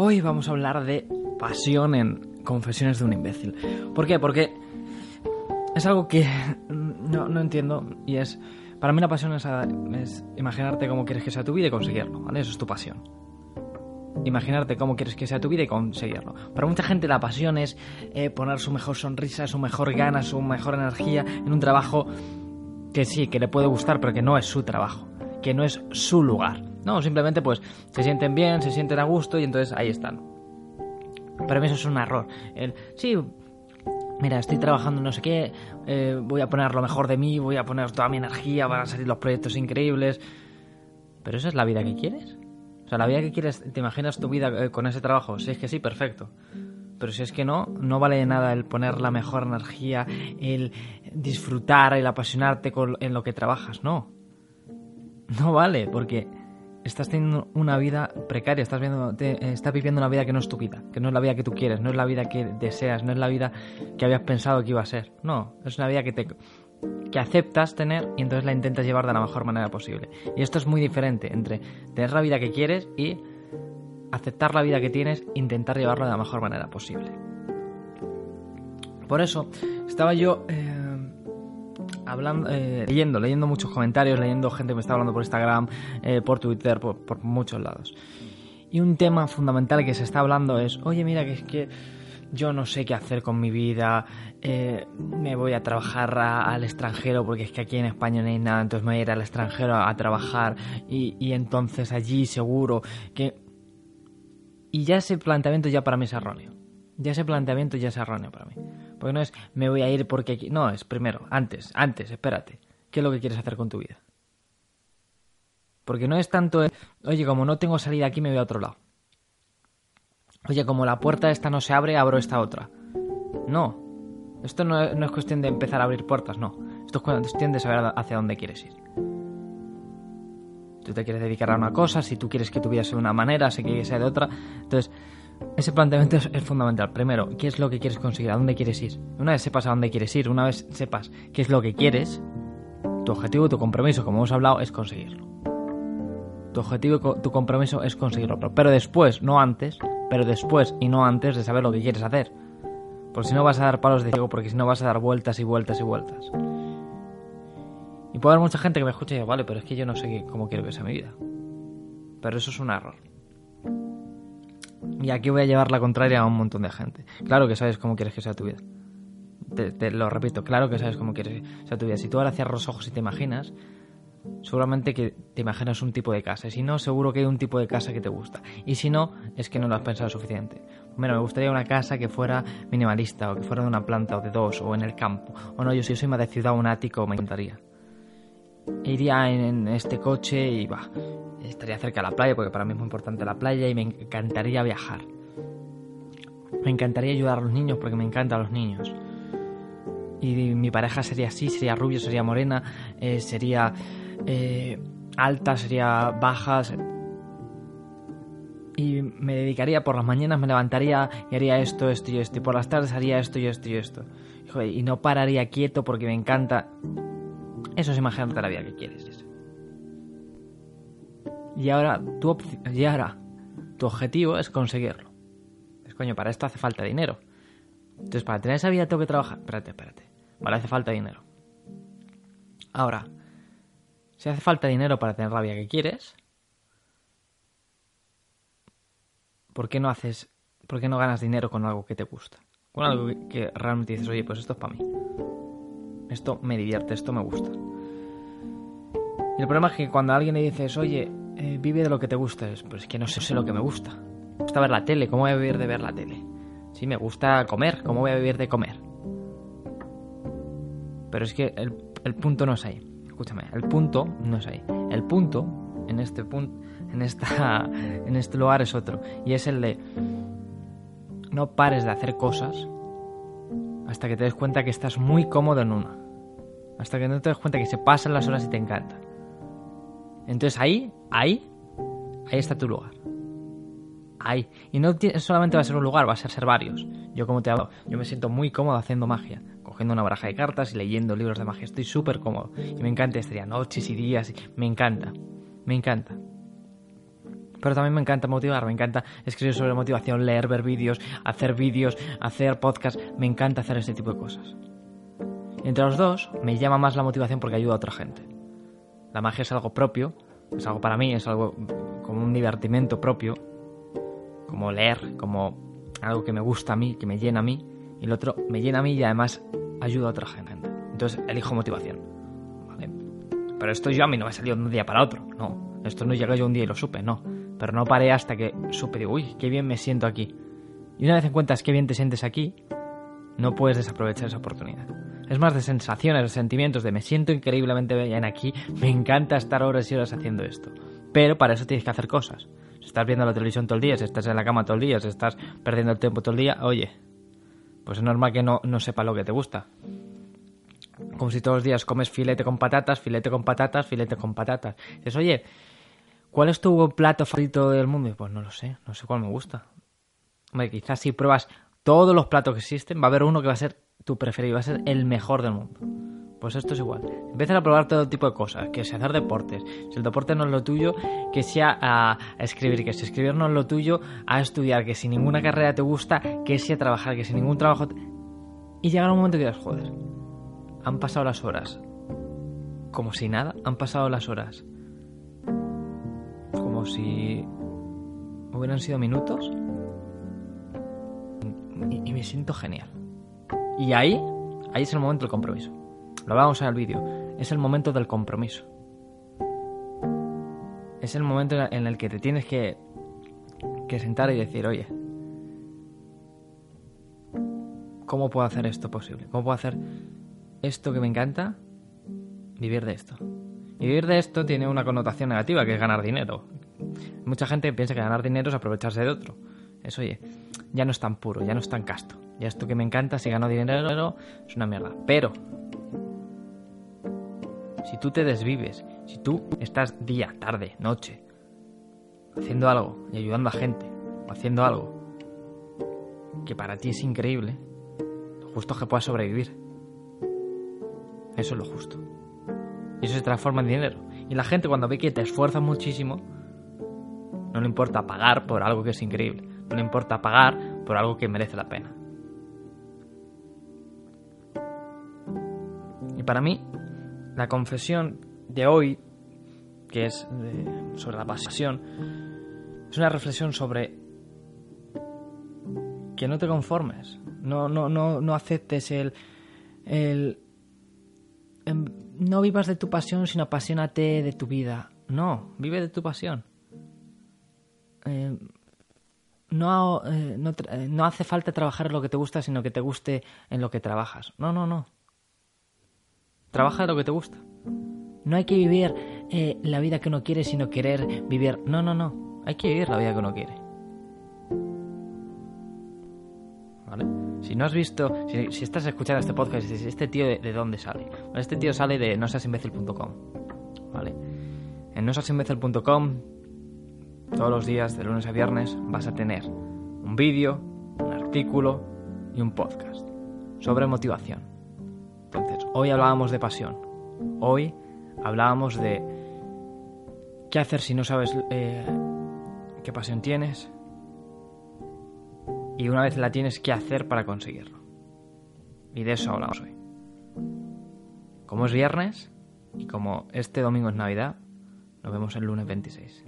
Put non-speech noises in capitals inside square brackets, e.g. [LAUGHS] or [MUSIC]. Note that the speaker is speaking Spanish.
Hoy vamos a hablar de pasión en Confesiones de un imbécil. ¿Por qué? Porque es algo que [LAUGHS] no, entiendo y es... Para mí la pasión es, es, imaginarte cómo quieres que sea tu vida y conseguirlo. Eso es tu pasión. Imaginarte cómo quieres que sea tu vida y conseguirlo. Para mucha gente la pasión es eh, poner su mejor sonrisa, su mejor gana, su mejor energía en un trabajo que sí, que le puede gustar, pero que no es su trabajo, que no es su lugar. No, simplemente pues se sienten bien, se sienten a gusto y entonces ahí están. Para mí eso es un error. El, sí, mira, estoy trabajando no sé qué, eh, voy a poner lo mejor de mí, voy a poner toda mi energía, van a salir los proyectos increíbles. Pero esa es la vida que quieres. O sea, la vida que quieres, ¿te imaginas tu vida eh, con ese trabajo? Si es que sí, perfecto. Pero si es que no, no vale nada el poner la mejor energía, el disfrutar, el apasionarte con, en lo que trabajas, no. No vale, porque estás teniendo una vida precaria, estás, viendo, estás viviendo una vida que no es tu vida, que no es la vida que tú quieres, no es la vida que deseas, no es la vida que habías pensado que iba a ser. No, es una vida que te que aceptas tener y entonces la intentas llevar de la mejor manera posible. Y esto es muy diferente entre tener la vida que quieres y aceptar la vida que tienes intentar llevarlo de la mejor manera posible. Por eso estaba yo eh, eh, leyendo, leyendo muchos comentarios, leyendo gente que me está hablando por Instagram, eh, por Twitter, por, por, muchos lados. Y un tema fundamental que se está hablando es, oye, mira, que es que yo no sé qué hacer con mi vida, me voy a trabajar al extranjero porque es que aquí en España no hay nada, entonces me voy a ir al extranjero a, trabajar y, y entonces allí seguro que y ya ese planteamiento ya para mí es erróneo. Ya ese planteamiento ya es erróneo para mí. Porque no es me voy a ir porque... No, es primero, antes, antes, espérate. ¿Qué es lo que quieres hacer con tu vida? Porque no es tanto, oye, como no tengo salida aquí, me voy a otro lado. Oye, como la puerta esta no se abre, abro esta otra. No. Esto no es, cuestión de empezar a abrir puertas, no. Esto es cuestión de saber hacia dónde quieres ir tú te quieres dedicar a una cosa, si tú quieres que tu vida sea de una manera, si que sea de otra. Entonces, ese planteamiento es, fundamental. Primero, ¿qué es lo que quieres conseguir? ¿A dónde quieres ir? Una vez sepas a dónde quieres ir, una vez sepas qué es lo que quieres, tu objetivo, tu compromiso, como hemos hablado, es conseguirlo. Tu objetivo, tu compromiso es conseguirlo. Pero después, no antes, pero después y no antes de saber lo que quieres hacer. Porque si no vas a dar palos de ciego, porque si no vas a dar vueltas y vueltas y vueltas. Y puede haber mucha gente que me escuche y diga, vale, pero es que yo no sé cómo quiero que sea mi vida. Pero eso es un error. Y aquí voy a llevar la contraria a un montón de gente. Claro que sabes cómo quieres que sea tu vida. Te, lo repito, claro que sabes cómo quieres que sea tu vida. Si tú ahora cierras los ojos y te imaginas, seguramente que te imaginas un tipo de casa. Y si no, seguro que hay un tipo de casa que te gusta. Y si no, es que no lo has pensado suficiente. Bueno, me gustaría una casa que fuera minimalista, o que fuera de una planta, o de dos, o en el campo. O no, yo si yo soy más de ciudad, un ático, me encantaría iría en este coche y va, estaría cerca de la playa porque para mí es muy importante la playa y me encantaría viajar. Me encantaría ayudar a los niños porque me encantan los niños. Y mi pareja sería así, sería rubia, sería morena, eh, sería eh, alta, sería baja. Y me dedicaría por las mañanas, me levantaría y haría esto, esto y esto. Y por las tardes haría esto y esto y esto. y no pararía quieto porque me encanta eso es imaginarte la vida que quieres. Y ahora, tu y ahora, tu objetivo es conseguirlo. Es coño, para esto hace falta dinero. Entonces, para tener esa vida tengo que trabajar. Espérate, espérate. Vale, hace falta dinero. Ahora, si hace falta dinero para tener la vida que quieres, ¿por qué no haces, por qué no ganas dinero con algo que te gusta? Con algo que realmente dices, oye, pues esto es para mí. Esto me divierte, esto me gusta. Y el problema es que cuando alguien le dices, oye, eh, vive de lo que te gusta, es, pues es que no sé, sé lo que me gusta. Me gusta ver la tele, ¿cómo voy a vivir de ver la tele? Sí, me gusta comer, ¿cómo voy a vivir de comer? Pero es que el, el punto no es ahí. Escúchame, el punto no es ahí. El punto, en este punto, en esta, [LAUGHS] en este lugar es otro. Y es el de no pares de hacer cosas hasta que te des cuenta que estás muy cómodo en una. Hasta que no te des cuenta que se pasan las horas y te encanta. Entonces ahí, ahí, ahí está tu lugar. Ahí. Y no solamente va a ser un lugar, va a ser, varios. Yo como te hablo, yo me siento muy cómodo haciendo magia. Cogiendo una baraja de cartas y leyendo libros de magia. Estoy súper cómodo. Y me encanta, estaría noches y días. Me encanta. Me encanta. Pero también me encanta motivar, me encanta escribir sobre motivación, leer, ver vídeos, hacer vídeos, hacer podcast. Me encanta hacer este tipo de cosas. Entre los dos, me llama más la motivación porque ayuda a otra gente. La magia es algo propio, es algo para mí, es algo como un divertimento propio, como leer, como algo que me gusta a mí, que me llena a mí, y el otro me llena a mí y además ayuda a otra gente. Entonces elijo motivación. Pero esto yo a mí no me ha salido de un día para otro, no. Esto no llega yo un día y lo supe, no. Pero no paré hasta que supe, digo, uy, qué bien me siento aquí. Y una vez encuentras qué bien te sientes aquí, no puedes desaprovechar esa oportunidad. Es más de sensaciones, de sentimientos, de me siento increíblemente bien aquí, me encanta estar horas y horas haciendo esto. Pero para eso tienes que hacer cosas. Si estás viendo la televisión todo el día, si estás en la cama todo el día, si estás perdiendo el tiempo todo el día, oye, pues es normal que no, no sepa lo que te gusta. Como si todos los días comes filete con patatas, filete con patatas, filete con patatas. Dices, oye, ¿cuál es tu plato favorito del mundo? Pues no lo sé, no sé cuál me gusta. Hombre, quizás si pruebas todos los platos que existen, va a haber uno que va a ser tu preferido, va a ser el mejor del mundo. Pues esto es igual. Empieza a probar todo tipo de cosas, que sea hacer deportes. Si el deporte no es lo tuyo, que sea a, escribir, que si escribir no es lo tuyo, a estudiar, que si ninguna carrera te gusta, que sea trabajar, que si ningún trabajo... Y llegar un momento que digas, joder, han pasado las horas. Como si nada, han pasado las horas. Como si hubieran sido minutos. Y, me siento genial. Y ahí, ahí es el momento del compromiso. Lo vamos en el vídeo. Es el momento del compromiso. Es el momento en el que te tienes que, que sentar y decir, oye, ¿cómo puedo hacer esto posible? ¿Cómo puedo hacer esto que me encanta? Vivir de esto. Y vivir de esto tiene una connotación negativa, que es ganar dinero. Mucha gente piensa que ganar dinero es aprovecharse de otro. Es, oye, ya no es tan puro, ya no es tan casto. Ya esto que me encanta, si gano dinero, es una mierda. Pero, si tú te desvives, si tú estás día, tarde, noche, haciendo algo y ayudando a gente, o haciendo algo que para ti es increíble, lo justo es que puedas sobrevivir. Eso es lo justo. Y eso se transforma en dinero. Y la gente cuando ve que te esfuerzas muchísimo, no le importa pagar por algo que es increíble. No le importa pagar por algo que merece la pena. Para mí, la confesión de hoy, que es sobre la pasión, es una reflexión sobre que no te conformes, no, no, no, no aceptes el, el em, no vivas de tu pasión, sino apasionate de tu vida. No, vive de tu pasión. Eh, no, eh, eh, no, hace falta trabajar en lo que te gusta, sino que te guste en lo que trabajas. No, no, no. Trabaja lo que te gusta. No hay que vivir la vida que uno quiere, sino querer vivir. No, no, no. Hay que vivir la vida que uno quiere. ¿Vale? Si no has visto, si, estás escuchando este podcast y dices, ¿este tío de, dónde sale? este tío sale de nosasimbecil.com. ¿Vale? En nosasimbecil.com todos los días, de lunes a viernes, vas a tener un vídeo, un artículo y un podcast sobre motivación. Hoy hablábamos de pasión. Hoy hablábamos de qué hacer si no sabes eh, qué pasión tienes. Y una vez la tienes, qué hacer para conseguirlo. Y de eso hablamos hoy. Como es viernes y como este domingo es Navidad, nos vemos el lunes 26.